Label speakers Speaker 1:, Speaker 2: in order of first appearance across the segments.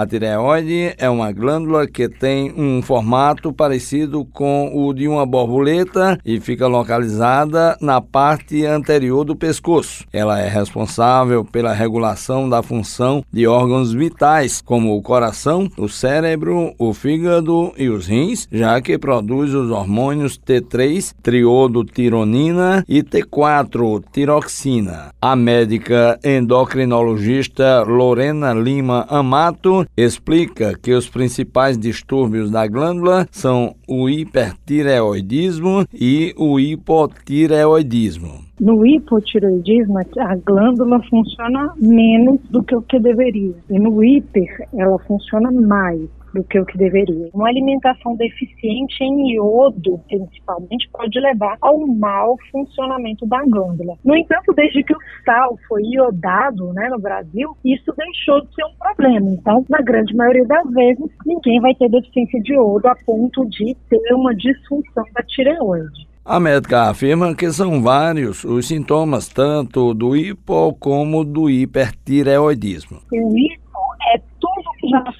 Speaker 1: A tireoide é uma glândula que tem um formato parecido com o de uma borboleta e fica localizada na parte anterior do pescoço. Ela é responsável pela regulação da função de órgãos vitais, como o coração, o cérebro, o fígado e os rins, já que produz os hormônios T3, triodotironina e T4, tiroxina. A médica endocrinologista Lorena Lima Amato explica que os principais distúrbios da glândula são o hipertireoidismo e o hipotireoidismo.
Speaker 2: No hipotireoidismo, a glândula funciona menos do que o que deveria. E no hiper, ela funciona mais do que o que deveria. Uma alimentação deficiente em iodo, principalmente, pode levar ao mau funcionamento da glândula. No entanto, desde que o sal foi iodado né, no Brasil, isso deixou de ser um problema. Então, na grande maioria das vezes, ninguém vai ter deficiência de iodo a ponto de ter uma disfunção da tireoide.
Speaker 1: A médica afirma que são vários os sintomas, tanto do hipo como do hipertireoidismo.
Speaker 2: O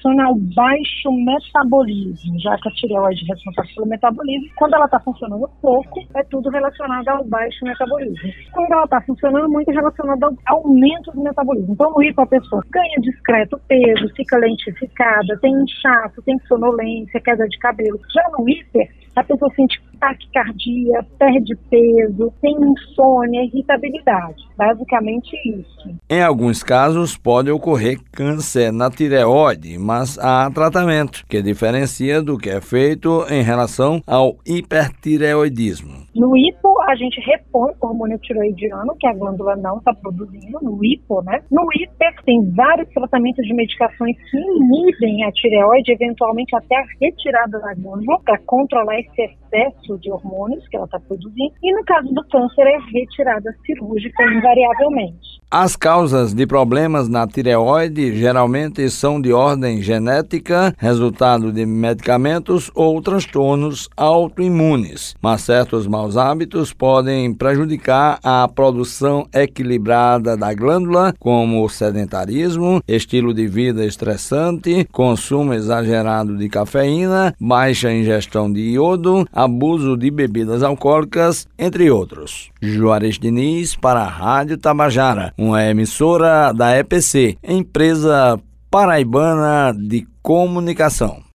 Speaker 2: relaciona ao baixo metabolismo, já que a tireoide é responsável pelo metabolismo. Quando ela está funcionando pouco, é tudo relacionado ao baixo metabolismo. Quando ela está funcionando muito, é relacionado ao aumento do metabolismo. Então, o hipo, a pessoa ganha discreto peso, fica lentificada, tem inchaço, tem sonolência, queda de cabelo. Já no hiper, a pessoa sente taquicardia, perde peso, tem insônia, irritabilidade. Basicamente isso.
Speaker 1: Em alguns casos pode ocorrer câncer na tireoide, mas há tratamento que diferencia do que é feito em relação ao hipertireoidismo.
Speaker 2: No hipo, a gente repõe o hormônio tiroidiano, que a glândula não está produzindo, no hipo, né? No hiper, tem vários tratamentos de medicações que inibem a tireoide, eventualmente até a retirada da glândula, para controlar esse excesso de hormônios que ela está produzindo. E no caso do câncer, é retirada cirúrgica invariavelmente.
Speaker 1: As causas de problemas na tireoide geralmente são de ordem genética, resultado de medicamentos ou transtornos autoimunes, mas certos maus hábitos podem prejudicar a produção equilibrada da glândula, como sedentarismo, estilo de vida estressante, consumo exagerado de cafeína, baixa ingestão de iodo, abuso de bebidas alcoólicas, entre outros. Juarez Diniz para a Rádio Tabajara uma emissora da EPC, empresa paraibana de comunicação.